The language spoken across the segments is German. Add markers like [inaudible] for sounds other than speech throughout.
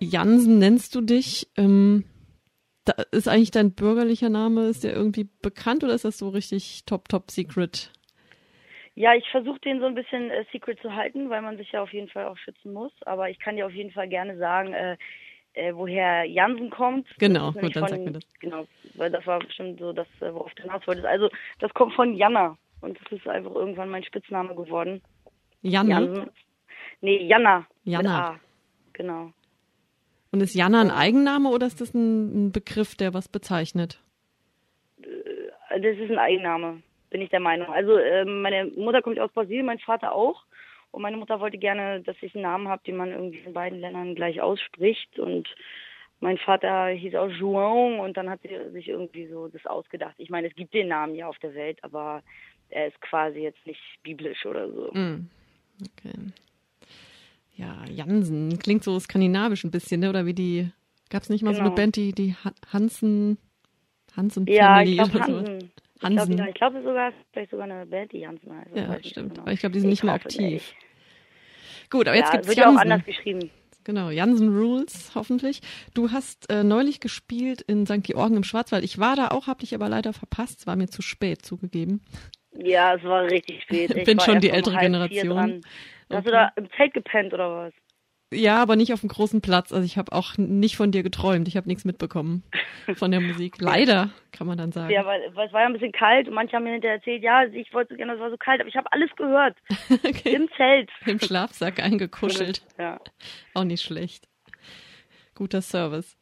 Jansen nennst du dich. Ähm, da ist eigentlich dein bürgerlicher Name, ist der irgendwie bekannt oder ist das so richtig top, top secret? Ja, ich versuche den so ein bisschen äh, secret zu halten, weil man sich ja auf jeden Fall auch schützen muss. Aber ich kann dir auf jeden Fall gerne sagen, äh, äh, woher Jansen kommt. Genau, gut, dann von, sag mir das. Genau, weil das war bestimmt so das, äh, worauf du hinaus wolltest. Also das kommt von Janna und das ist einfach irgendwann mein Spitzname geworden. Janna? Jansen. Nee, Janna. Janna. Genau. Und ist Janna ein Eigenname oder ist das ein, Begriff, der was bezeichnet? Äh, das ist ein Eigenname, bin ich der Meinung. Also äh, meine Mutter kommt aus Brasilien, mein Vater auch. Und meine Mutter wollte gerne, dass ich einen Namen habe, den man irgendwie in beiden Ländern gleich ausspricht. Und mein Vater hieß auch João und dann hat sie sich irgendwie so das ausgedacht. Ich meine, es gibt den Namen ja auf der Welt, aber er ist quasi jetzt nicht biblisch oder so. Mm. Okay. Ja, Jansen. Klingt so skandinavisch ein bisschen, ne? Oder wie die. Gab es nicht mal genau. so eine genau. Band, die, die Hansen. Hansen ja, Family ich glaub, oder Hansen. so? Hansen. Ich glaube glaub, sogar, vielleicht sogar eine Band, die Jansen heißt. Ja, stimmt. Genau. Aber ich glaube, die sind nicht mehr aktiv. Gut, aber jetzt ja, gibt es Jansen. ja auch anders geschrieben. Genau, Jansen Rules, hoffentlich. Du hast äh, neulich gespielt in St. Georgen im Schwarzwald. Ich war da auch, hab dich aber leider verpasst. Es war mir zu spät zugegeben. Ja, es war richtig spät. [laughs] Ich bin schon die ältere um Generation. Hast du da im Zelt gepennt oder was? Ja, aber nicht auf dem großen Platz. Also ich habe auch nicht von dir geträumt. Ich habe nichts mitbekommen von der Musik. [laughs] Leider, kann man dann sagen. Ja, weil, weil es war ja ein bisschen kalt und manche haben mir hinterher erzählt, ja, ich wollte so gerne, es war so kalt, aber ich habe alles gehört. [laughs] okay. Im Zelt. [laughs] Im Schlafsack eingekuschelt. Ja. Auch nicht schlecht. Guter Service.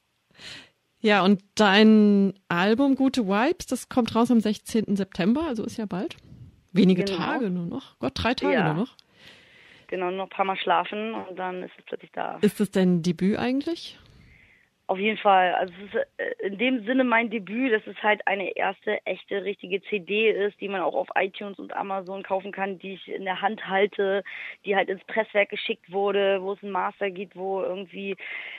Ja, und dein Album Gute Vibes, das kommt raus am 16. September, also ist ja bald. Wenige genau. Tage nur noch. Gott, drei Tage ja. nur noch. Genau, noch ein paar Mal schlafen und dann ist es plötzlich da. Ist das dein Debüt eigentlich? Auf jeden Fall. Also es ist äh, in dem Sinne mein Debüt, dass es halt eine erste echte richtige CD ist, die man auch auf iTunes und Amazon kaufen kann, die ich in der Hand halte, die halt ins Presswerk geschickt wurde, wo es einen Master gibt, wo irgendwie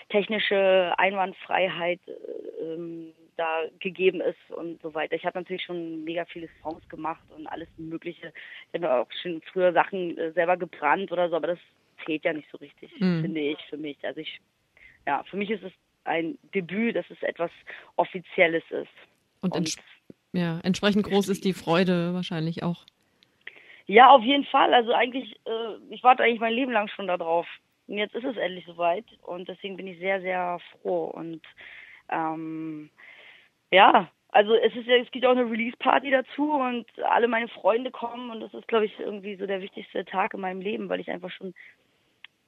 technische Einwandfreiheit äh, ähm, da gegeben ist und so weiter. Ich habe natürlich schon mega viele Songs gemacht und alles Mögliche. Ich habe auch schon früher Sachen äh, selber gebrannt oder so, aber das zählt ja nicht so richtig, mhm. finde ich für mich. Also ich, ja, für mich ist es ein Debüt, dass es etwas Offizielles ist. Und, und ents ja, entsprechend groß ist die Freude wahrscheinlich auch. Ja, auf jeden Fall. Also eigentlich, äh, ich warte eigentlich mein Leben lang schon darauf. Und jetzt ist es endlich soweit und deswegen bin ich sehr, sehr froh und ähm, ja, also es ist ja, es gibt auch eine Release-Party dazu und alle meine Freunde kommen und das ist, glaube ich, irgendwie so der wichtigste Tag in meinem Leben, weil ich einfach schon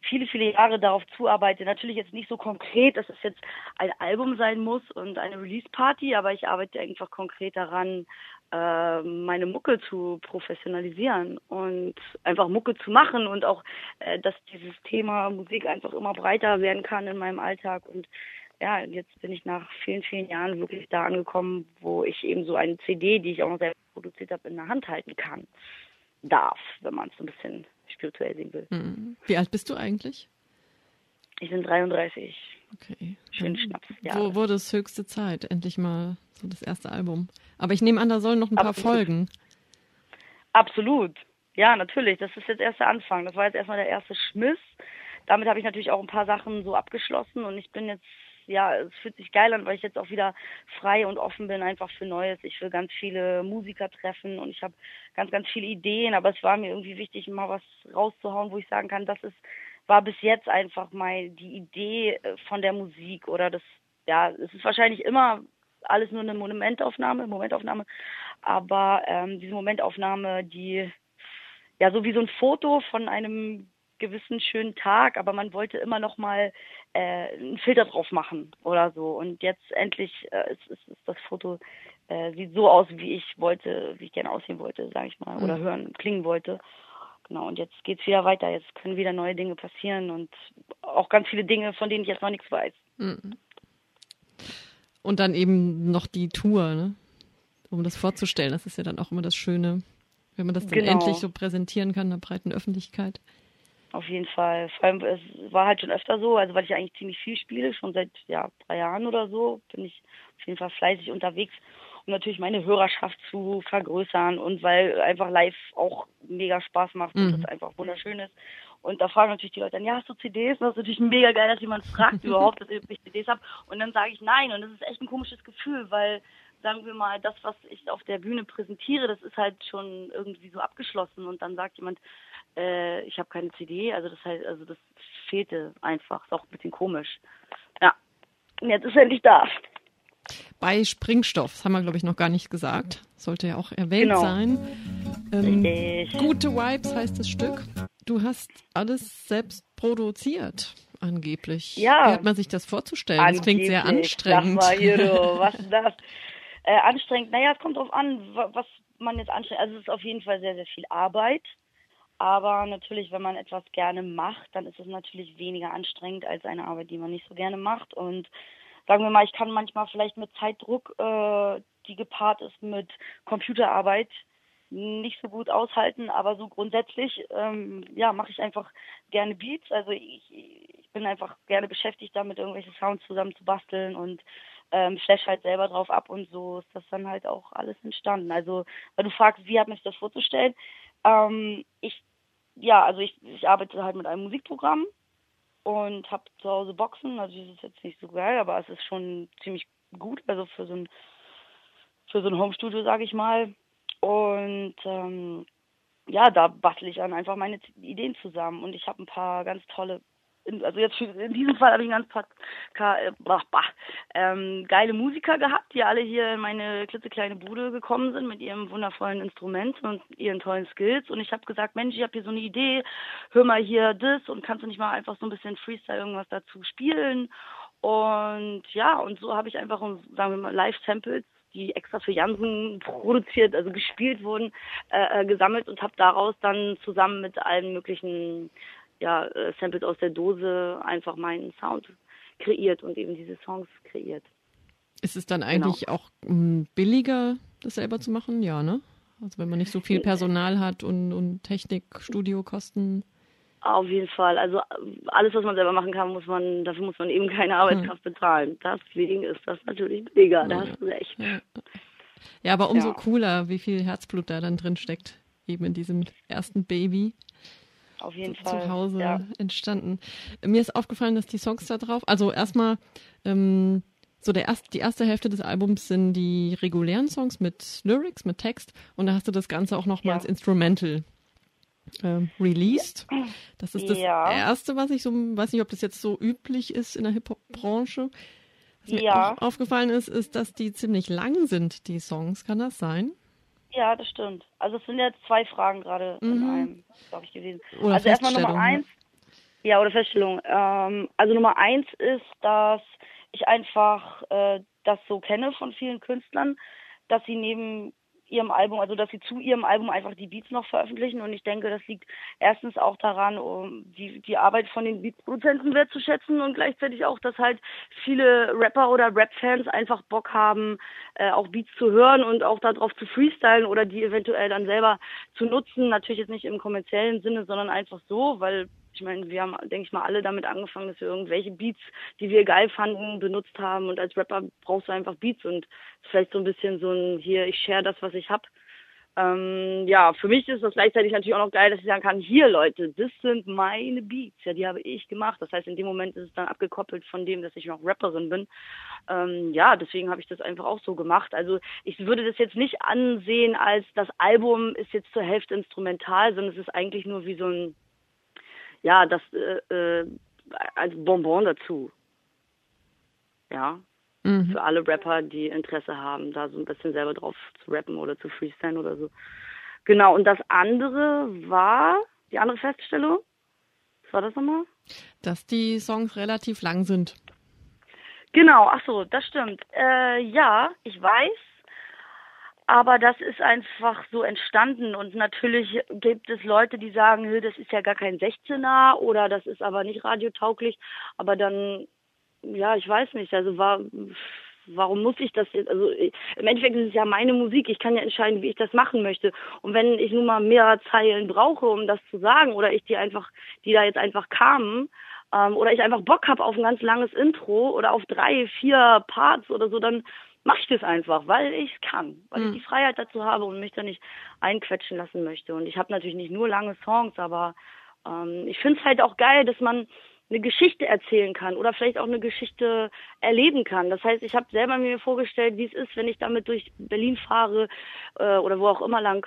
viele, viele Jahre darauf zuarbeite. Natürlich jetzt nicht so konkret, dass es jetzt ein Album sein muss und eine Release-Party, aber ich arbeite einfach konkret daran, äh, meine Mucke zu professionalisieren und einfach Mucke zu machen und auch, äh, dass dieses Thema Musik einfach immer breiter werden kann in meinem Alltag und ja, jetzt bin ich nach vielen, vielen Jahren wirklich da angekommen, wo ich eben so eine CD, die ich auch noch selbst produziert habe, in der Hand halten kann. Darf, wenn man es so ein bisschen spirituell sehen will. Mhm. Wie alt bist du eigentlich? Ich bin 33. Okay. Schön Schnaps, ja. Wo wurde es höchste Zeit? Endlich mal so das erste Album. Aber ich nehme an, da sollen noch ein Absolut. paar Folgen. Absolut. Ja, natürlich. Das ist jetzt erst der Anfang. Das war jetzt erstmal der erste Schmiss. Damit habe ich natürlich auch ein paar Sachen so abgeschlossen und ich bin jetzt ja, es fühlt sich geil an, weil ich jetzt auch wieder frei und offen bin einfach für Neues. Ich will ganz viele Musiker treffen und ich habe ganz, ganz viele Ideen, aber es war mir irgendwie wichtig, mal was rauszuhauen, wo ich sagen kann, das ist, war bis jetzt einfach mal die Idee äh, von der Musik oder das, ja, es ist wahrscheinlich immer alles nur eine Momentaufnahme, Momentaufnahme, aber ähm, diese Momentaufnahme, die ja so wie so ein Foto von einem gewissen schönen Tag, aber man wollte immer noch mal äh, einen Filter drauf machen oder so. Und jetzt endlich äh, ist, ist, ist das Foto äh, sieht so aus, wie ich wollte, wie ich gerne aussehen wollte, sage ich mal, mhm. oder hören, klingen wollte. Genau, und jetzt geht's wieder weiter. Jetzt können wieder neue Dinge passieren und auch ganz viele Dinge, von denen ich jetzt noch nichts weiß. Mhm. Und dann eben noch die Tour, ne? um das vorzustellen. Das ist ja dann auch immer das Schöne, wenn man das dann genau. endlich so präsentieren kann in der breiten Öffentlichkeit. Auf jeden Fall. Vor allem, es war halt schon öfter so, also weil ich eigentlich ziemlich viel spiele, schon seit ja, drei Jahren oder so, bin ich auf jeden Fall fleißig unterwegs, um natürlich meine Hörerschaft zu vergrößern und weil einfach live auch mega Spaß macht mhm. und es einfach wunderschön ist. Und da fragen natürlich die Leute dann, ja, hast du CDs? das ist natürlich mega geil, dass jemand fragt [laughs] überhaupt, dass ich CDs habe. Und dann sage ich nein. Und das ist echt ein komisches Gefühl, weil, sagen wir mal, das, was ich auf der Bühne präsentiere, das ist halt schon irgendwie so abgeschlossen. Und dann sagt jemand, äh, ich habe keine CD. Also das heißt, also das fehlte einfach. Ist auch ein bisschen komisch. Ja. Und jetzt ist er endlich da. Bei Springstoff, das haben wir, glaube ich, noch gar nicht gesagt. Sollte ja auch erwähnt genau. sein. Ähm, gute Vibes heißt das Stück. Du hast alles selbst produziert, angeblich. Ja. Wie hat man sich das vorzustellen? Angeblich. Das klingt sehr anstrengend. Sag mal, Jiro, was ist das? Äh, anstrengend, naja, es kommt drauf an, was man jetzt anstrengt. Also es ist auf jeden Fall sehr, sehr viel Arbeit. Aber natürlich, wenn man etwas gerne macht, dann ist es natürlich weniger anstrengend als eine Arbeit, die man nicht so gerne macht. Und sagen wir mal, ich kann manchmal vielleicht mit Zeitdruck, äh, die gepaart ist mit Computerarbeit, nicht so gut aushalten, aber so grundsätzlich, ähm, ja, mache ich einfach gerne Beats. Also ich, ich bin einfach gerne beschäftigt damit, irgendwelche Sounds zusammen zu basteln und ähm, flash halt selber drauf ab und so ist das dann halt auch alles entstanden. Also, weil du fragst, wie hat mich das vorzustellen? Ähm, ich, ja, also ich, ich arbeite halt mit einem Musikprogramm und habe zu Hause Boxen. Also das ist jetzt nicht so geil, aber es ist schon ziemlich gut. Also für so ein für so ein Homestudio, sage ich mal. Und ähm, ja, da bastel ich dann einfach meine Ideen zusammen. Und ich habe ein paar ganz tolle, also jetzt in diesem Fall habe ich ein ganz paar äh, ähm, geile Musiker gehabt, die alle hier in meine klitzekleine Bude gekommen sind mit ihrem wundervollen Instrument und ihren tollen Skills. Und ich habe gesagt, Mensch, ich habe hier so eine Idee, hör mal hier das und kannst du nicht mal einfach so ein bisschen Freestyle irgendwas dazu spielen? Und ja, und so habe ich einfach, sagen wir mal, Live-Samples die extra für Jansen produziert, also gespielt wurden, äh, äh gesammelt und habe daraus dann zusammen mit allen möglichen ja, äh, Samples aus der Dose einfach meinen Sound kreiert und eben diese Songs kreiert. Ist es dann eigentlich genau. auch m, hm, billiger, das selber zu machen? Ja, ne? Also wenn man nicht so viel Personal hat und, und Technik, Studiokosten. Auf jeden Fall. Also alles, was man selber machen kann, muss man, dafür muss man eben keine Arbeitskraft hm. bezahlen. Deswegen ist das natürlich billiger, da hast du recht. Ja, ja aber umso ja. cooler, wie viel Herzblut da dann drin steckt, eben in diesem ersten Baby. Auf jeden zu, Fall. Zu Hause ja. entstanden. Mir ist aufgefallen, dass die Songs da drauf, also erstmal, ähm, so der erst, die erste Hälfte des Albums sind die regulären Songs mit Lyrics, mit Text und da hast du das Ganze auch nochmal ja. als Instrumental äh, released. Das ist das ja. erste, was ich so, weiß nicht, ob das jetzt so üblich ist in der Hip-Hop-Branche. Was mir ja. auch aufgefallen ist, ist, dass die ziemlich lang sind, die Songs. Kann das sein? Ja, das stimmt. Also es sind ja zwei Fragen gerade mhm. in einem, glaube ich, gewesen. Oder also erstmal Nummer eins. Ja, oder Feststellung. Ähm, also Nummer eins ist, dass ich einfach äh, das so kenne von vielen Künstlern, dass sie neben ihrem Album, also dass sie zu ihrem Album einfach die Beats noch veröffentlichen. Und ich denke, das liegt erstens auch daran, um die, die Arbeit von den Beatproduzenten wertzuschätzen und gleichzeitig auch, dass halt viele Rapper oder Rap-Fans einfach Bock haben, äh, auch Beats zu hören und auch darauf zu freestylen oder die eventuell dann selber zu nutzen, natürlich jetzt nicht im kommerziellen Sinne, sondern einfach so, weil ich meine, wir haben, denke ich mal, alle damit angefangen, dass wir irgendwelche Beats, die wir geil fanden, benutzt haben. Und als Rapper brauchst du einfach Beats und vielleicht so ein bisschen so ein, hier, ich share das, was ich hab. Ähm, ja, für mich ist das gleichzeitig natürlich auch noch geil, dass ich sagen kann, hier Leute, das sind meine Beats, ja, die habe ich gemacht. Das heißt, in dem Moment ist es dann abgekoppelt von dem, dass ich noch Rapperin bin. Ähm, ja, deswegen habe ich das einfach auch so gemacht. Also ich würde das jetzt nicht ansehen als das Album ist jetzt zur Hälfte instrumental, sondern es ist eigentlich nur wie so ein ja, das äh, äh, als Bonbon dazu. Ja. Mhm. Für alle Rapper, die Interesse haben, da so ein bisschen selber drauf zu rappen oder zu freestylen oder so. Genau, und das andere war, die andere Feststellung, was war das nochmal? Dass die Songs relativ lang sind. Genau, ach so, das stimmt. Äh, ja, ich weiß, aber das ist einfach so entstanden. Und natürlich gibt es Leute, die sagen, das ist ja gar kein 16er oder das ist aber nicht radiotauglich, aber dann, ja, ich weiß nicht, also war, warum muss ich das jetzt, also im Endeffekt ist es ja meine Musik, ich kann ja entscheiden, wie ich das machen möchte. Und wenn ich nun mal mehrere Zeilen brauche, um das zu sagen oder ich die einfach, die da jetzt einfach kamen, ähm, oder ich einfach Bock habe auf ein ganz langes Intro oder auf drei, vier Parts oder so, dann mache ich das einfach, weil ich es kann, weil mhm. ich hm. die Freiheit dazu habe und mich da nicht einquetschen lassen möchte. Und ich habe natürlich nicht nur lange Songs, aber ähm, ich finde es halt auch geil, dass man eine Geschichte erzählen kann oder vielleicht auch eine Geschichte erleben kann. Das heißt, ich habe selber mir vorgestellt, wie es ist, wenn ich damit durch Berlin fahre äh, oder wo auch immer lang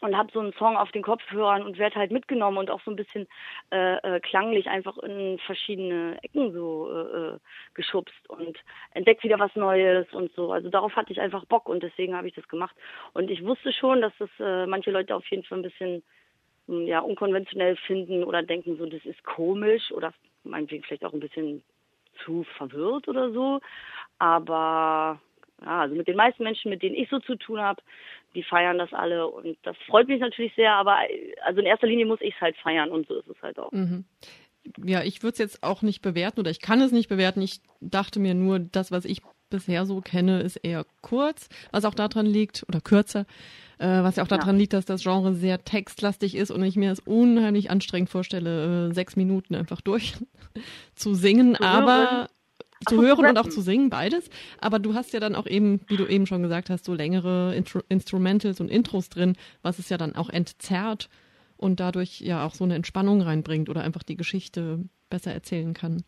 und habe so einen Song auf den Kopfhörern und werde halt mitgenommen und auch so ein bisschen äh, äh, klanglich einfach in verschiedene Ecken so äh, äh geschubst und entdeckt wieder was Neues und so. Also darauf hatte ich einfach Bock und deswegen habe ich das gemacht. Und ich wusste schon, dass das äh, manche Leute auf jeden Fall ein bisschen ja unkonventionell finden oder denken so, das ist komisch oder meinetwegen vielleicht auch ein bisschen zu verwirrt oder so. Aber ja, also mit den meisten Menschen, mit denen ich so zu tun habe, die feiern das alle und das freut mich natürlich sehr, aber also in erster Linie muss ich es halt feiern und so ist es halt auch. Mhm. Ja, ich würde es jetzt auch nicht bewerten oder ich kann es nicht bewerten. Ich dachte mir nur, das, was ich bisher so kenne, ist eher kurz, was auch daran liegt, oder kürzer, äh, was ja auch daran ja. liegt, dass das Genre sehr textlastig ist und ich mir es unheimlich anstrengend vorstelle, äh, sechs Minuten einfach durch [laughs] zu singen, zu aber. Zu hören und auch zu singen, beides. Aber du hast ja dann auch eben, wie du eben schon gesagt hast, so längere Intro Instrumentals und Intros drin, was es ja dann auch entzerrt und dadurch ja auch so eine Entspannung reinbringt oder einfach die Geschichte besser erzählen kann.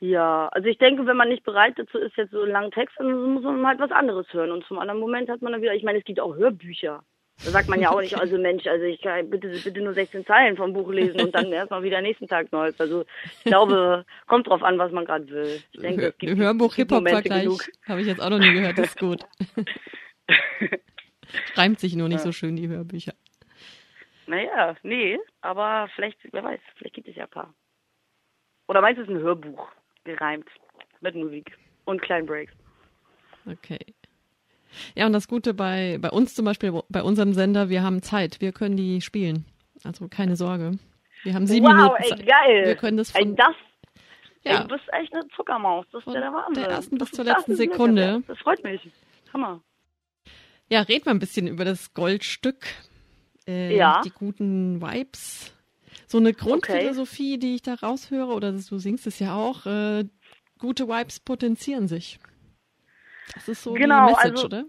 Ja, also ich denke, wenn man nicht bereit dazu ist, jetzt so einen langen Text, dann muss man halt was anderes hören. Und zum anderen Moment hat man dann wieder, ich meine, es gibt auch Hörbücher. Da sagt man ja auch nicht, also Mensch, also ich kann bitte, bitte nur 16 Zeilen vom Buch lesen und dann erstmal wieder nächsten Tag Neues. Also ich glaube, kommt drauf an, was man gerade will. Ich denke, es gibt Hörbuch-Hip-Hop-Vergleich habe ich jetzt auch noch nie gehört, das ist gut. [laughs] Reimt sich nur nicht ja. so schön, die Hörbücher. Naja, nee, aber vielleicht, wer weiß, vielleicht gibt es ja ein paar. Oder meinst du, es ist ein Hörbuch? gereimt mit Musik und kleinen Breaks. Okay. Ja, und das Gute bei, bei uns zum Beispiel, bei unserem Sender, wir haben Zeit, wir können die spielen. Also keine Sorge. Wir haben sieben wow, Minuten Zeit. Ey, geil. Wir können das von, ey, das, ja. Ey, du bist echt eine Zuckermaus. Das ist ja der Wahnsinn. Der ersten bis zur letzten Sekunde. Das freut mich. Hammer. Ja, red mal ein bisschen über das Goldstück. Äh, ja. Die guten Vibes so eine Grundphilosophie, okay. die ich da raushöre, oder du singst es ja auch, äh, gute Vibes potenzieren sich. Das ist so genau, die Message, also, oder?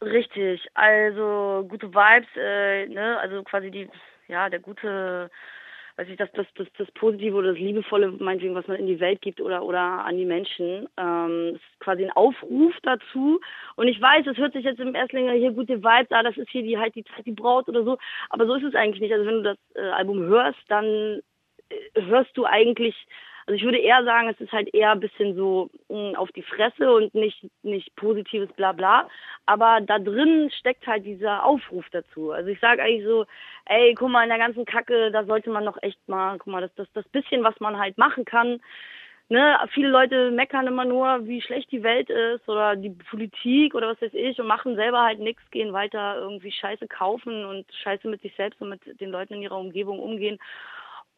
Richtig, also gute Vibes, äh, ne, also quasi die, ja, der gute weiß ich, das, das, das, das Positive oder das Liebevolle, meinetwegen, was man in die Welt gibt oder, oder an die Menschen, ähm, ist quasi ein Aufruf dazu. Und ich weiß, es hört sich jetzt im Erstlinger hier gute Vibes, ah, das ist hier die halt die Zeit, die Braut oder so. Aber so ist es eigentlich nicht. Also wenn du das äh, Album hörst, dann äh, hörst du eigentlich also ich würde eher sagen, es ist halt eher ein bisschen so mh, hm, auf die Fresse und nicht, nicht positives Blabla. Aber da drin steckt halt dieser Aufruf dazu. Also ich sage eigentlich so, ey, guck mal, in der ganzen Kacke, da sollte man noch echt mal, guck mal, das, das, das bisschen, was man halt machen kann, ne, viele Leute meckern immer nur, wie schlecht die Welt ist oder die Politik oder was weiß ich und machen selber halt nichts, gehen weiter irgendwie Scheiße kaufen und Scheiße mit sich selbst und mit den Leuten in ihrer Umgebung umgehen.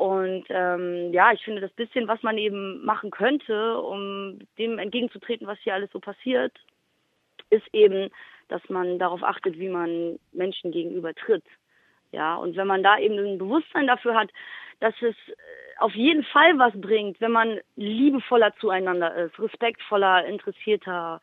Und ähm, ja, ich finde das bisschen, was man eben machen könnte, um dem entgegenzutreten, was hier alles so passiert, ist eben, dass man darauf achtet, wie man Menschen gegenüber tritt. Ja, und wenn man da eben ein Bewusstsein dafür hat, dass es äh, auf jeden Fall was bringt, wenn man liebevoller zueinander ist, respektvoller, interessierter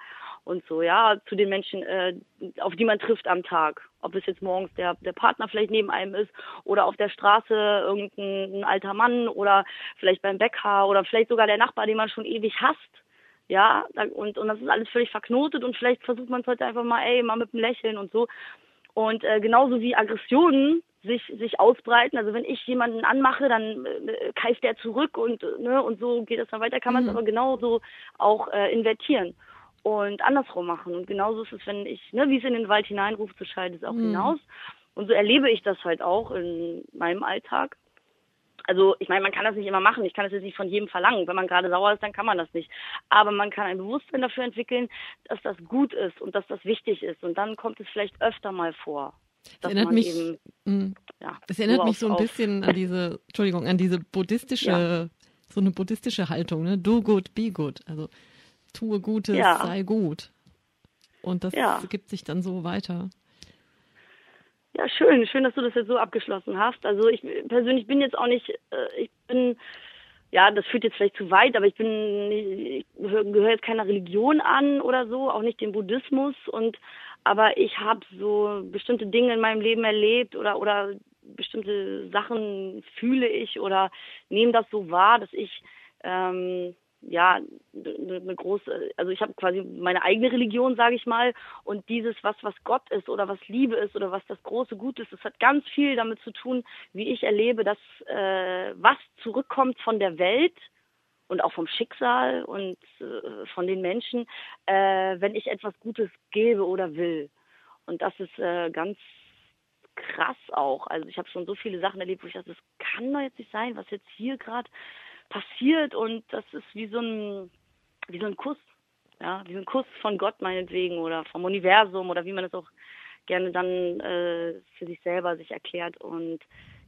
und so, ja, zu den Menschen, äh, auf die man trifft am Tag. Ob es jetzt morgens der, der Partner vielleicht neben einem ist oder auf der Straße irgendein alter Mann oder vielleicht beim Bäcker oder vielleicht sogar der Nachbar, den man schon ewig hasst. Ja, und, und das ist alles völlig verknotet und vielleicht versucht man es heute einfach mal, ey, mal mit einem Lächeln und so. Und äh, genauso wie Aggressionen sich sich ausbreiten. Also wenn ich jemanden anmache, dann äh, keift der zurück und ne und so geht es dann weiter. Kann man es mhm. aber genauso auch äh, invertieren und andersrum machen. Und genauso ist es, wenn ich, ne, wie es in den Wald hineinruft, so schallt es auch mhm. hinaus. Und so erlebe ich das halt auch in meinem Alltag. Also ich meine, man kann das nicht immer machen. Ich kann das jetzt nicht von jedem verlangen. Wenn man gerade sauer ist, dann kann man das nicht. Aber man kann ein Bewusstsein dafür entwickeln, dass das gut ist und dass das wichtig ist. Und dann kommt es vielleicht öfter mal vor. Das erinnert mich, eben, mm, ja, das erinnert mich so ein bisschen an diese, Entschuldigung, an diese buddhistische, ja. so eine buddhistische Haltung, ne? Do good, be good. Also tue Gutes, ja. sei gut. Und das ja. gibt sich dann so weiter. Ja, schön. Schön, dass du das jetzt so abgeschlossen hast. Also ich persönlich bin jetzt auch nicht, äh, ich bin, ja, das führt jetzt vielleicht zu weit, aber ich bin, ich gehöre jetzt keiner Religion an oder so, auch nicht dem Buddhismus und aber ich habe so bestimmte Dinge in meinem Leben erlebt oder oder bestimmte Sachen fühle ich oder nehme das so wahr, dass ich ähm, ja eine ne große, also ich habe quasi meine eigene Religion, sage ich mal, und dieses was was Gott ist oder was Liebe ist oder was das große Gut ist, das hat ganz viel damit zu tun, wie ich erlebe, dass äh, was zurückkommt von der Welt und auch vom Schicksal und äh, von den Menschen, äh, wenn ich etwas Gutes gebe oder will. Und das ist äh, ganz krass auch. Also ich habe schon so viele Sachen erlebt, wo ich dachte, das kann doch jetzt nicht sein, was jetzt hier gerade passiert. Und das ist wie so ein, wie so ein Kuss. Ja, wie so ein Kuss von Gott meinetwegen oder vom Universum oder wie man es auch gerne dann äh, für sich selber sich erklärt. Und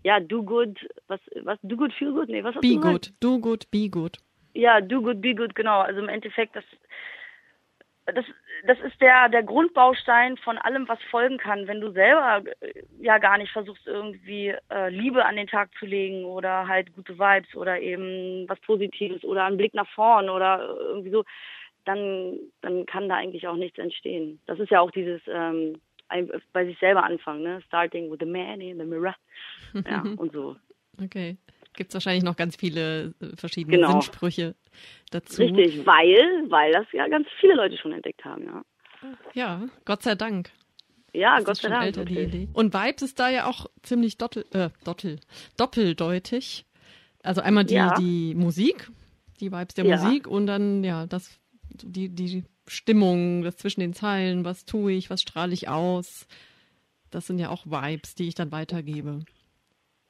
ja, do good, was, was, do good, feel good? Nee, was hast be du good, do good, be good. Ja, do good, be good, genau. Also im Endeffekt, das, das, das ist der, der Grundbaustein von allem, was folgen kann, wenn du selber äh, ja gar nicht versuchst, irgendwie äh, Liebe an den Tag zu legen oder halt gute Vibes oder eben was Positives oder einen Blick nach vorn oder irgendwie so, dann, dann kann da eigentlich auch nichts entstehen. Das ist ja auch dieses ähm, bei sich selber anfangen, ne? Starting with the man in the mirror. Ja, [laughs] und so. Okay. Gibt es wahrscheinlich noch ganz viele äh, verschiedene genau. Sinnsprüche dazu. Richtig, weil, weil das ja ganz viele Leute schon entdeckt haben, ja. Ja, Gott sei Dank. Ja, das Gott sei Dank. Älter. Und Vibes ist da ja auch ziemlich dottel, äh, dottel, doppeldeutig. Also einmal die, ja. die Musik, die Vibes der ja. Musik und dann ja das die die Stimmung, das zwischen den Zeilen, was tue ich, was strahle ich aus. Das sind ja auch Vibes, die ich dann weitergebe.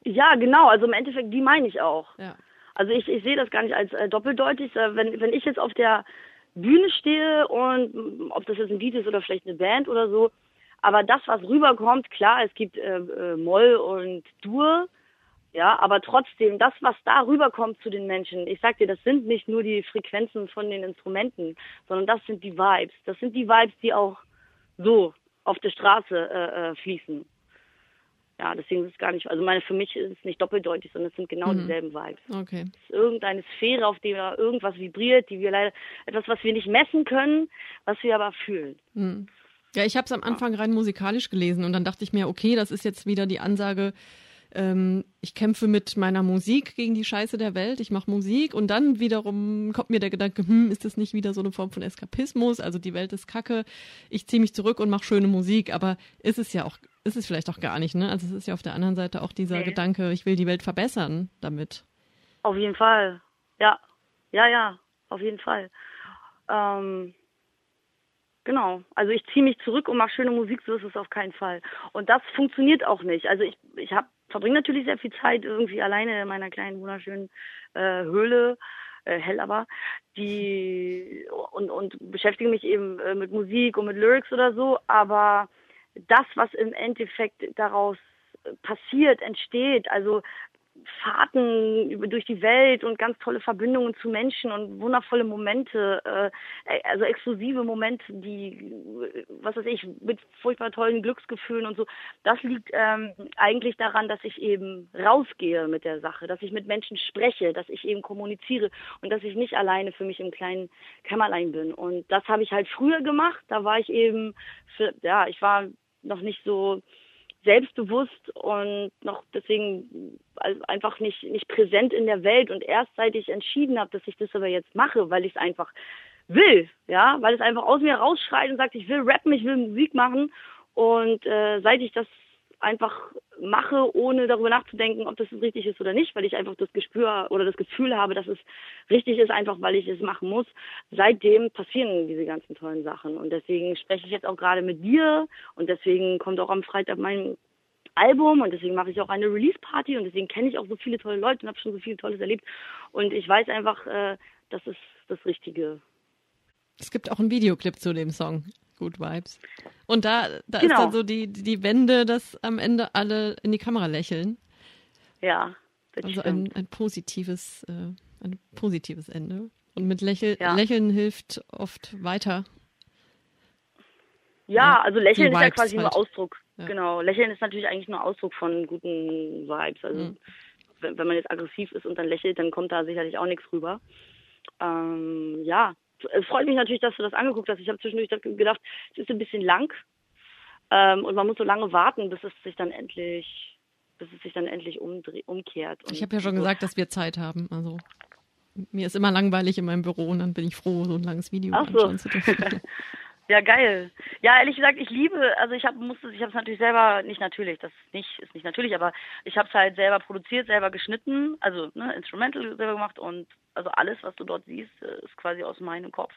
Ja, genau. Also im Endeffekt, die meine ich auch. Ja. Also ich, ich sehe das gar nicht als äh, doppeldeutig. Äh, wenn, wenn ich jetzt auf der Bühne stehe und mm, ob das jetzt ein Lied ist oder vielleicht eine Band oder so, aber das, was rüberkommt, klar, es gibt äh, äh, Moll und Dur, ja, aber trotzdem, das, was da rüberkommt zu den Menschen, ich sag dir, das sind nicht nur die Frequenzen von den Instrumenten, sondern das sind die Vibes. Das sind die Vibes, die auch so auf der Straße äh, äh, fließen ja, deswegen ist es gar nicht, also meine, für mich ist es nicht doppeldeutig, sondern es sind genau mhm. dieselben Vibes. Okay. Es ist irgendeine Sphäre, auf der irgendwas vibriert, die wir leider, etwas, was wir nicht messen können, was wir aber fühlen. Mhm. Ja, ich habe es am Anfang rein musikalisch gelesen und dann dachte ich mir, okay, das ist jetzt wieder die Ansage, ähm, ich kämpfe mit meiner Musik gegen die Scheiße der Welt, ich mache Musik und dann wiederum kommt mir der Gedanke, hm, ist das nicht wieder so eine Form von Eskapismus? Also die Welt ist kacke, ich ziehe mich zurück und mache schöne Musik, aber ist es ja auch, ist es vielleicht auch gar nicht, ne? Also es ist ja auf der anderen Seite auch dieser nee. Gedanke, ich will die Welt verbessern damit. Auf jeden Fall, ja, ja, ja, auf jeden Fall. Ähm, Genau. Also ich ziehe mich zurück und mache schöne Musik, so ist es auf keinen Fall. Und das funktioniert auch nicht. Also ich, ich habe verbringe natürlich sehr viel Zeit irgendwie alleine in meiner kleinen wunderschönen äh, Höhle, äh, hell aber, die und, und beschäftige mich eben äh, mit Musik und mit Lyrics oder so, aber das, was im Endeffekt daraus passiert, entsteht, also Fahrten durch die Welt und ganz tolle Verbindungen zu Menschen und wundervolle Momente, äh, also exklusive Momente, die, was weiß ich, mit furchtbar tollen Glücksgefühlen und so. Das liegt ähm, eigentlich daran, dass ich eben rausgehe mit der Sache, dass ich mit Menschen spreche, dass ich eben kommuniziere und dass ich nicht alleine für mich im kleinen Kämmerlein bin. Und das habe ich halt früher gemacht. Da war ich eben, für, ja, ich war noch nicht so selbstbewusst und noch deswegen einfach nicht, nicht präsent in der Welt. Und erst seit ich entschieden habe, dass ich das aber jetzt mache, weil ich es einfach will, ja, weil es einfach aus mir rausschreit und sagt, ich will rappen, ich will Musik machen. Und äh, seit ich das einfach mache, ohne darüber nachzudenken, ob das richtig ist oder nicht, weil ich einfach das Gespür oder das Gefühl habe, dass es richtig ist, einfach weil ich es machen muss. Seitdem passieren diese ganzen tollen Sachen. Und deswegen spreche ich jetzt auch gerade mit dir und deswegen kommt auch am Freitag mein Album und deswegen mache ich auch eine Release-Party und deswegen kenne ich auch so viele tolle Leute und habe schon so viel Tolles erlebt. Und ich weiß einfach, äh, das ist das Richtige. Es gibt auch einen Videoclip zu dem Song. Good Vibes. Und da, da genau. ist dann so die, die Wende, dass am Ende alle in die Kamera lächeln. Ja. Also ein, ein positives, äh, ein positives Ende. Und mit Lächel ja. Lächeln hilft oft weiter. Ja, also Lächeln ist ja quasi halt. nur Ausdruck. Ja. Genau. Lächeln ist natürlich eigentlich nur Ausdruck von guten Vibes. Also mhm. wenn, wenn man jetzt aggressiv ist und dann lächelt, dann kommt da sicherlich auch nichts rüber. Ähm, ja, es freut mich natürlich, dass du das angeguckt hast. Ich habe zwischendurch gedacht, es ist ein bisschen lang ähm, und man muss so lange warten, bis es sich dann endlich bis es sich dann endlich umkehrt. ich habe ja schon so. gesagt, dass wir Zeit haben. Also mir ist immer langweilig in meinem Büro und dann bin ich froh, so ein langes Video Ach anschauen so. zu dürfen. [laughs] Ja, geil. Ja, ehrlich gesagt, ich liebe, also ich habe musste, ich habe es natürlich selber, nicht natürlich, das ist nicht, ist nicht natürlich, aber ich habe es halt selber produziert, selber geschnitten, also ne, Instrumental selber gemacht und also alles, was du dort siehst, äh, ist quasi aus meinem Kopf.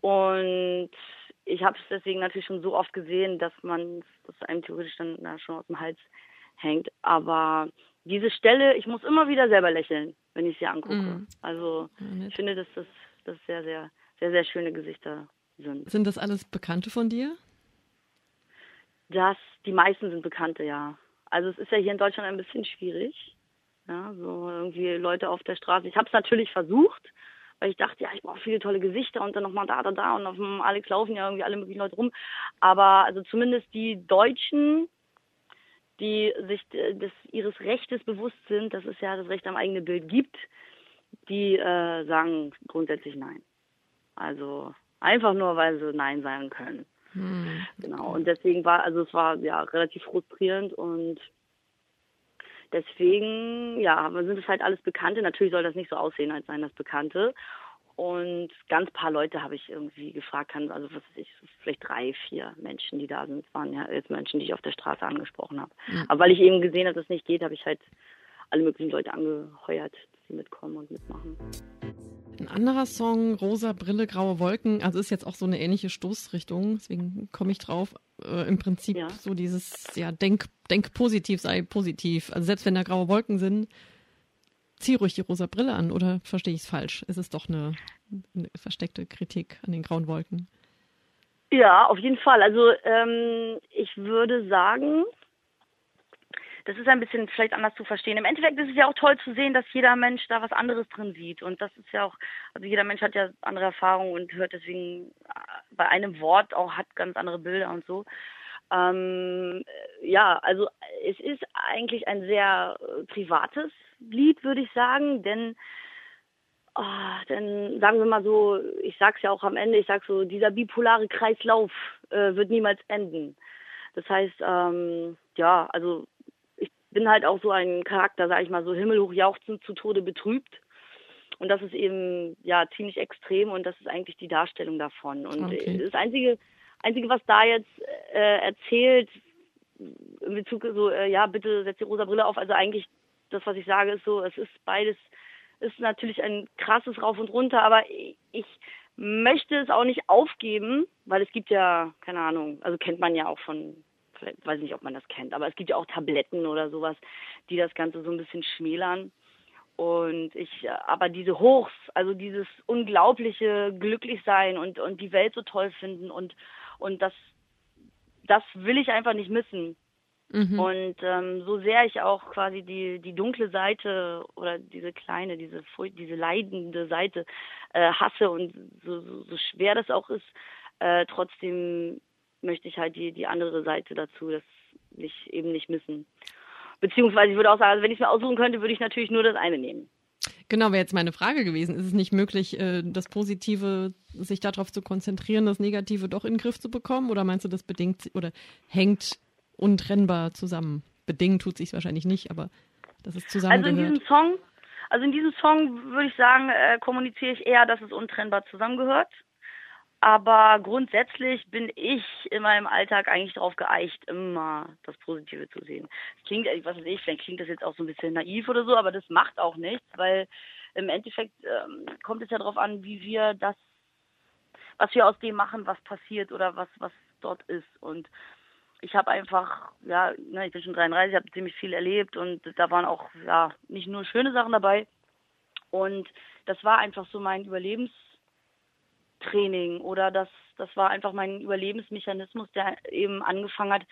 Und ich habe es deswegen natürlich schon so oft gesehen, dass man, das einem theoretisch dann na, schon aus dem Hals hängt. Aber diese Stelle, ich muss immer wieder selber lächeln, wenn ich sie angucke. Mm. Also ja, ich finde, dass das, das sehr, sehr, sehr, sehr schöne Gesichter sind. Sind das alles Bekannte von dir? Das, die meisten sind Bekannte, ja. Also es ist ja hier in Deutschland ein bisschen schwierig. Ja, so irgendwie Leute auf der Straße. Ich habe es natürlich versucht, weil ich dachte, ja, ich brauche viele tolle Gesichter und dann nochmal da, da, da und auf dem Alex laufen ja irgendwie alle möglichen Leute rum. Aber also zumindest die Deutschen, die sich des, ihres Rechtes bewusst sind, dass es ja das Recht am eigenen Bild gibt, die äh, sagen grundsätzlich nein. Also Einfach nur, weil sie Nein sagen können. Hm. Genau. Und deswegen war, also es war ja relativ frustrierend und deswegen, ja, sind es halt alles Bekannte. Natürlich soll das nicht so aussehen, als seien das Bekannte. Und ganz paar Leute habe ich irgendwie gefragt, kann, also was weiß ich, vielleicht drei, vier Menschen, die da sind. Waren ja jetzt Menschen, die ich auf der Straße angesprochen habe. Mhm. Aber weil ich eben gesehen habe, dass es nicht geht, habe ich halt alle möglichen Leute angeheuert, dass sie mitkommen und mitmachen. Ein anderer Song, Rosa Brille, graue Wolken, also ist jetzt auch so eine ähnliche Stoßrichtung, deswegen komme ich drauf. Äh, Im Prinzip ja. so dieses, ja, denk, denk positiv, sei positiv. Also selbst wenn da graue Wolken sind, zieh ruhig die rosa Brille an, oder verstehe ich es falsch? Ist es doch eine, eine, versteckte Kritik an den grauen Wolken? Ja, auf jeden Fall. Also ähm, ich würde sagen, das ist ein bisschen vielleicht anders zu verstehen. Im Endeffekt ist es ja auch toll zu sehen, dass jeder Mensch da was anderes drin sieht. Und das ist ja auch, also jeder Mensch hat ja andere Erfahrungen und hört deswegen äh, bei einem Wort auch, hat ganz andere Bilder und so. Ähm, ja, also es ist eigentlich ein sehr äh, privates Lied, würde ich sagen, denn Oh, denn sagen wir mal so, ich sag's ja auch am Ende, ich sag so, dieser bipolare Kreislauf äh, wird niemals enden. Das heißt, ähm, ja, also bin halt auch so ein Charakter, sag ich mal, so himmelhoch jauchzend zu Tode betrübt. Und das ist eben ja ziemlich extrem und das ist eigentlich die Darstellung davon. Und okay. das einzige, einzige, was da jetzt äh, erzählt in Bezug so, äh, ja, bitte setz die rosa Brille auf. Also eigentlich das, was ich sage, ist so, es ist beides, ist natürlich ein krasses Rauf und runter, aber ich möchte es auch nicht aufgeben, weil es gibt ja, keine Ahnung, also kennt man ja auch von vielleicht weiß nicht, ob man das kennt, aber es gibt ja auch Tabletten oder sowas, die das Ganze so ein bisschen schmälern. Und ich, aber diese Hochs, also dieses unglaubliche Glücklichsein und, und die Welt so toll finden und, und das, das will ich einfach nicht missen. Mhm. Und ähm, so sehr ich auch quasi die, die dunkle Seite oder diese kleine, diese, diese leidende Seite äh, hasse und so, so, so schwer das auch ist, äh, trotzdem möchte ich halt die, die andere Seite dazu, das nicht, eben nicht missen. Beziehungsweise ich würde auch sagen, also wenn ich es mir aussuchen könnte, würde ich natürlich nur das eine nehmen. Genau, wäre jetzt meine Frage gewesen. Ist es nicht möglich, äh, das Positive, sich darauf zu konzentrieren, das Negative doch in den Griff zu bekommen? Oder meinst du, das bedingt oder hängt untrennbar zusammen? Bedingt tut sich wahrscheinlich nicht, aber das ist zusammen. Also in diesem Song, also in diesem Song würde ich sagen, äh, kommuniziere ich eher, dass es untrennbar zusammengehört. Aber grundsätzlich bin ich in meinem Alltag eigentlich darauf geeicht, immer das Positive zu sehen. Das klingt, was weiß ich, vielleicht klingt das jetzt auch so ein bisschen naiv oder so, aber das macht auch nichts, weil im Endeffekt ähm, kommt es ja darauf an, wie wir das, was wir aus dem machen, was passiert oder was, was dort ist. Und ich habe einfach, ja, ne, ich bin schon 33, habe ziemlich viel erlebt und da waren auch, ja, nicht nur schöne Sachen dabei. Und das war einfach so mein Überlebens Training oder das, das war einfach mein Überlebensmechanismus, der eben angefangen hat,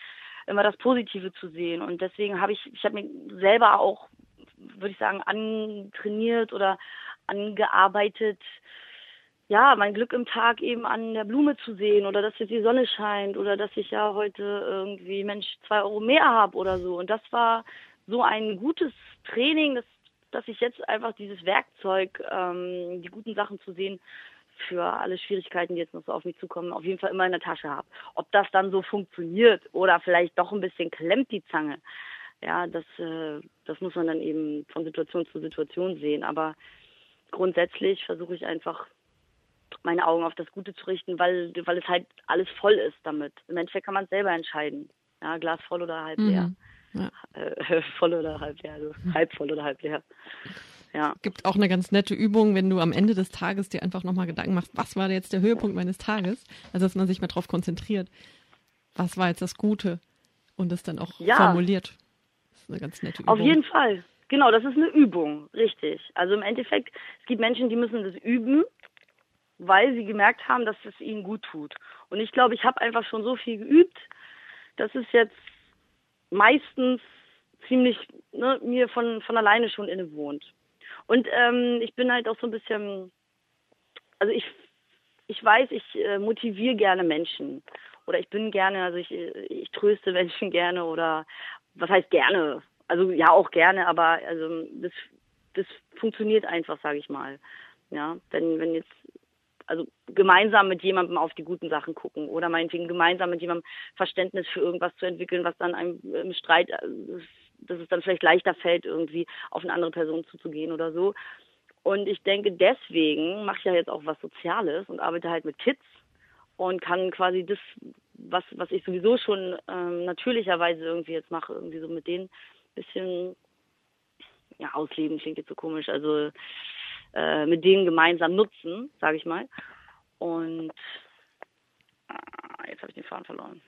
immer das Positive zu sehen. Und deswegen habe ich, ich habe mir selber auch, würde ich sagen, antrainiert oder angearbeitet, ja, mein Glück im Tag eben an der Blume zu sehen oder dass jetzt die Sonne scheint oder dass ich ja heute irgendwie, Mensch, zwei Euro mehr habe oder so. Und das war so ein gutes Training, dass, dass ich jetzt einfach dieses Werkzeug, ähm, die guten Sachen zu sehen, für alle Schwierigkeiten, die jetzt noch so auf mich zukommen, auf jeden Fall immer in der Tasche habe. Ob das dann so funktioniert oder vielleicht doch ein bisschen klemmt die Zange, Ja, das, äh, das muss man dann eben von Situation zu Situation sehen. Aber grundsätzlich versuche ich einfach meine Augen auf das Gute zu richten, weil, weil es halt alles voll ist damit. Im Endeffekt kann man es selber entscheiden. Ja, Glas voll oder halb leer. Mhm. Ja. Äh, [laughs] voll oder halb leer, also halb voll oder halb leer. Ja. Gibt auch eine ganz nette Übung, wenn du am Ende des Tages dir einfach nochmal Gedanken machst, was war jetzt der Höhepunkt meines Tages? Also, dass man sich mal darauf konzentriert, was war jetzt das Gute und es dann auch ja. formuliert. Das ist eine ganz nette Übung. Auf jeden Fall. Genau, das ist eine Übung, richtig. Also im Endeffekt, es gibt Menschen, die müssen das üben, weil sie gemerkt haben, dass es ihnen gut tut. Und ich glaube, ich habe einfach schon so viel geübt, dass es jetzt meistens ziemlich ne, mir von, von alleine schon inne wohnt. Und ähm, ich bin halt auch so ein bisschen, also ich, ich weiß, ich äh, motiviere gerne Menschen. Oder ich bin gerne, also ich, ich tröste [laughs] Menschen gerne oder was heißt gerne? Also ja, auch gerne, aber also das, das funktioniert einfach, sage ich mal. Ja, wenn, wenn jetzt also gemeinsam mit jemandem auf die guten Sachen gucken oder meinetwegen gemeinsam mit jemandem Verständnis für irgendwas zu entwickeln, was dann einem im Streit, äh, dass es dann vielleicht leichter fällt, irgendwie auf eine andere Person zuzugehen oder so. Und ich denke, deswegen mache ich ja jetzt auch was Soziales und arbeite halt mit Kids und kann quasi das, was, was ich sowieso schon ähm, natürlicherweise irgendwie jetzt mache, irgendwie so mit denen bisschen ja, ausleben klingt jetzt so komisch, also äh, mit denen gemeinsam nutzen, sage ich mal. Und ah, jetzt habe ich den Faden verloren.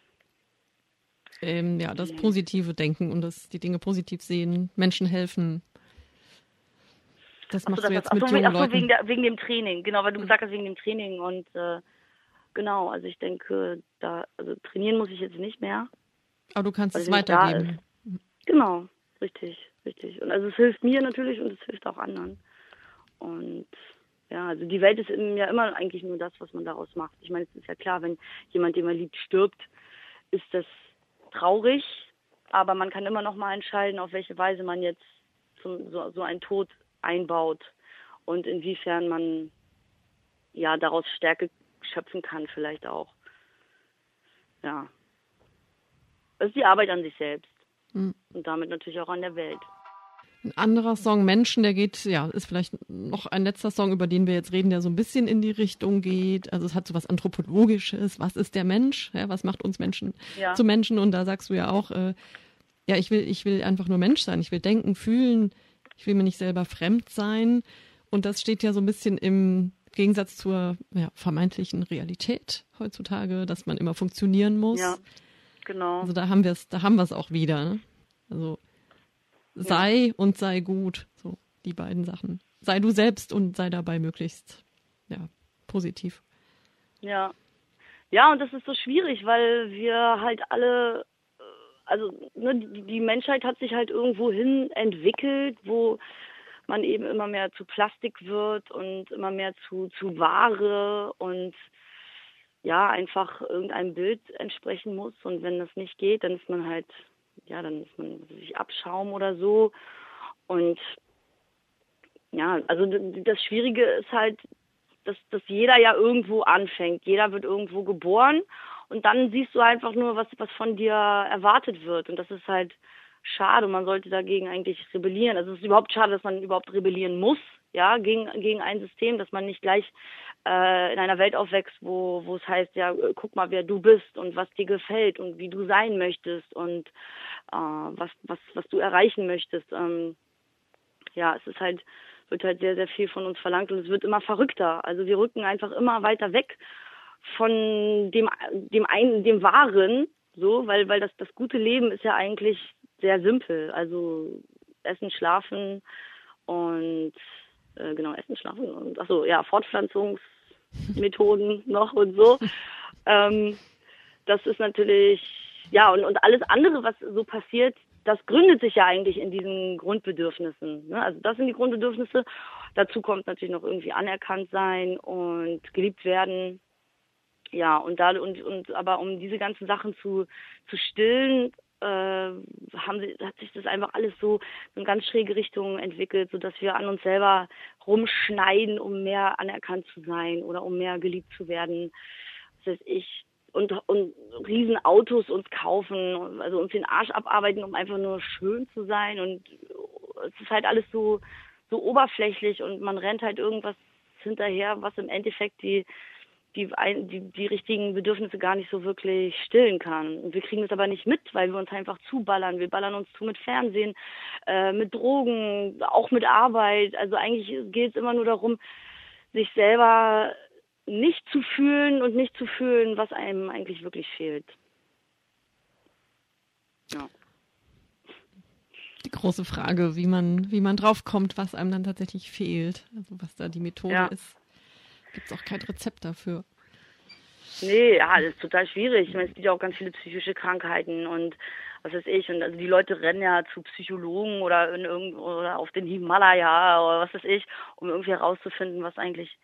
Ähm, ja, das positive Denken und das, die Dinge positiv sehen, Menschen helfen. Das machst so, du jetzt mit achso, jungen achso, Leuten. Wegen, der, wegen dem Training, genau, weil du gesagt hast, wegen dem Training und äh, genau, also ich denke, da, also trainieren muss ich jetzt nicht mehr. Aber du kannst es weitergeben. Genau, richtig, richtig. Und also es hilft mir natürlich und es hilft auch anderen. Und ja, also die Welt ist ja immer eigentlich nur das, was man daraus macht. Ich meine, es ist ja klar, wenn jemand, den man liebt, stirbt, ist das traurig, aber man kann immer noch mal entscheiden, auf welche Weise man jetzt zum, so, so einen Tod einbaut und inwiefern man ja daraus Stärke schöpfen kann, vielleicht auch. Ja. Das ist die Arbeit an sich selbst mhm. und damit natürlich auch an der Welt. Ein anderer Song, Menschen, der geht, ja, ist vielleicht noch ein letzter Song, über den wir jetzt reden, der so ein bisschen in die Richtung geht. Also es hat so was Anthropologisches. Was ist der Mensch? Ja, was macht uns Menschen ja. zu Menschen? Und da sagst du ja auch, äh, ja, ich will, ich will einfach nur Mensch sein. Ich will denken, fühlen. Ich will mir nicht selber fremd sein. Und das steht ja so ein bisschen im Gegensatz zur ja, vermeintlichen Realität heutzutage, dass man immer funktionieren muss. Ja, genau. Also da haben wir es, da haben wir es auch wieder. Ne? Also sei ja. und sei gut. So, die beiden Sachen. Sei du selbst und sei dabei möglichst, ja, positiv. Ja. Ja, und das ist so schwierig, weil wir halt alle, äh, also ne, die, die Menschheit hat sich halt irgendwo hin entwickelt, wo man eben immer mehr zu Plastik wird und immer mehr zu, zu Ware und ja, einfach irgendeinem Bild entsprechen muss. Und wenn das nicht geht, dann ist man halt ja, dann ist man sich Abschaum oder so. Und ja, also das Schwierige ist halt, dass, dass jeder ja irgendwo anfängt. Jeder wird irgendwo geboren und dann siehst du einfach nur, was, was von dir erwartet wird. Und das ist halt schade. Man sollte dagegen eigentlich rebellieren. Also es ist überhaupt schade, dass man überhaupt rebellieren muss, ja, gegen, gegen ein System, dass man nicht gleich äh, in einer Welt aufwächst, wo, wo es heißt, ja, guck mal, wer du bist und was dir gefällt und wie du sein möchtest und äh, was, was, was du erreichen möchtest. Ähm, ja, es ist halt, wird halt sehr, sehr viel von uns verlangt und es wird immer verrückter. Also wir rücken einfach immer weiter weg von dem, dem einen, dem Wahren, so, weil, weil das, das gute Leben ist ja eigentlich sehr simpel. Also Essen, Schlafen und äh, genau, Essen, Schlafen und achso, ja, Fortpflanzungsmethoden [laughs] noch und so. Ähm, das ist natürlich, ja, und, und alles andere, was so passiert, das gründet sich ja eigentlich in diesen Grundbedürfnissen. Ne? Also das sind die Grundbedürfnisse. Dazu kommt natürlich noch irgendwie anerkannt sein und geliebt werden. Ja, und da und, und aber um diese ganzen Sachen zu, zu stillen, äh, haben sie, hat sich das einfach alles so in ganz schräge Richtungen entwickelt, sodass wir an uns selber rumschneiden, um mehr anerkannt zu sein oder um mehr geliebt zu werden. Das heißt, ich, und, und riesen Autos uns kaufen, also uns den Arsch abarbeiten, um einfach nur schön zu sein und es ist halt alles so, so oberflächlich und man rennt halt irgendwas hinterher, was im Endeffekt die, die, die, die richtigen Bedürfnisse gar nicht so wirklich stillen kann. Und wir kriegen das aber nicht mit, weil wir uns einfach zuballern. Wir ballern uns zu mit Fernsehen, äh, mit Drogen, auch mit Arbeit. Also eigentlich geht es immer nur darum, sich selber nicht zu fühlen und nicht zu fühlen, was einem eigentlich wirklich fehlt. Ja. Die große Frage, wie man, wie man draufkommt, was einem dann tatsächlich fehlt. Also was da die Methode ja. ist. Gibt es auch kein Rezept dafür. Nee, ja, das ist total schwierig. Ich meine, es gibt ja auch ganz viele psychische Krankheiten und was weiß ich. Und also die Leute rennen ja zu Psychologen oder in irgend oder auf den Himalaya oder was weiß ich, um irgendwie herauszufinden, was eigentlich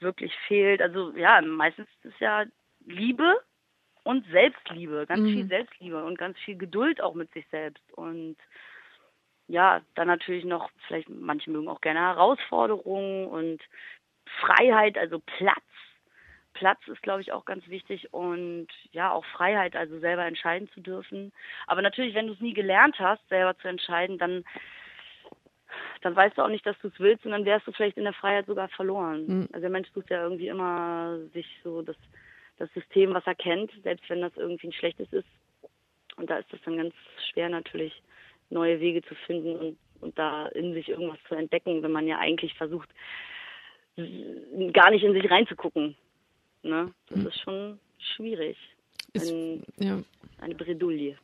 wirklich fehlt. Also ja, meistens ist es ja Liebe und Selbstliebe, ganz mhm. viel Selbstliebe und ganz viel Geduld auch mit sich selbst. Und ja, dann natürlich noch, vielleicht manche mögen auch gerne Herausforderungen und Freiheit, also Platz. Platz ist, glaube ich, auch ganz wichtig und ja, auch Freiheit, also selber entscheiden zu dürfen. Aber natürlich, wenn du es nie gelernt hast, selber zu entscheiden, dann dann weißt du auch nicht, dass du es willst und dann wärst du vielleicht in der Freiheit sogar verloren. Mhm. Also der Mensch sucht ja irgendwie immer sich so das, das System, was er kennt, selbst wenn das irgendwie ein schlechtes ist. Und da ist es dann ganz schwer natürlich, neue Wege zu finden und, und da in sich irgendwas zu entdecken, wenn man ja eigentlich versucht, gar nicht in sich reinzugucken. Ne? Das mhm. ist schon schwierig. Ist, Ein, ja. Eine Bredouille.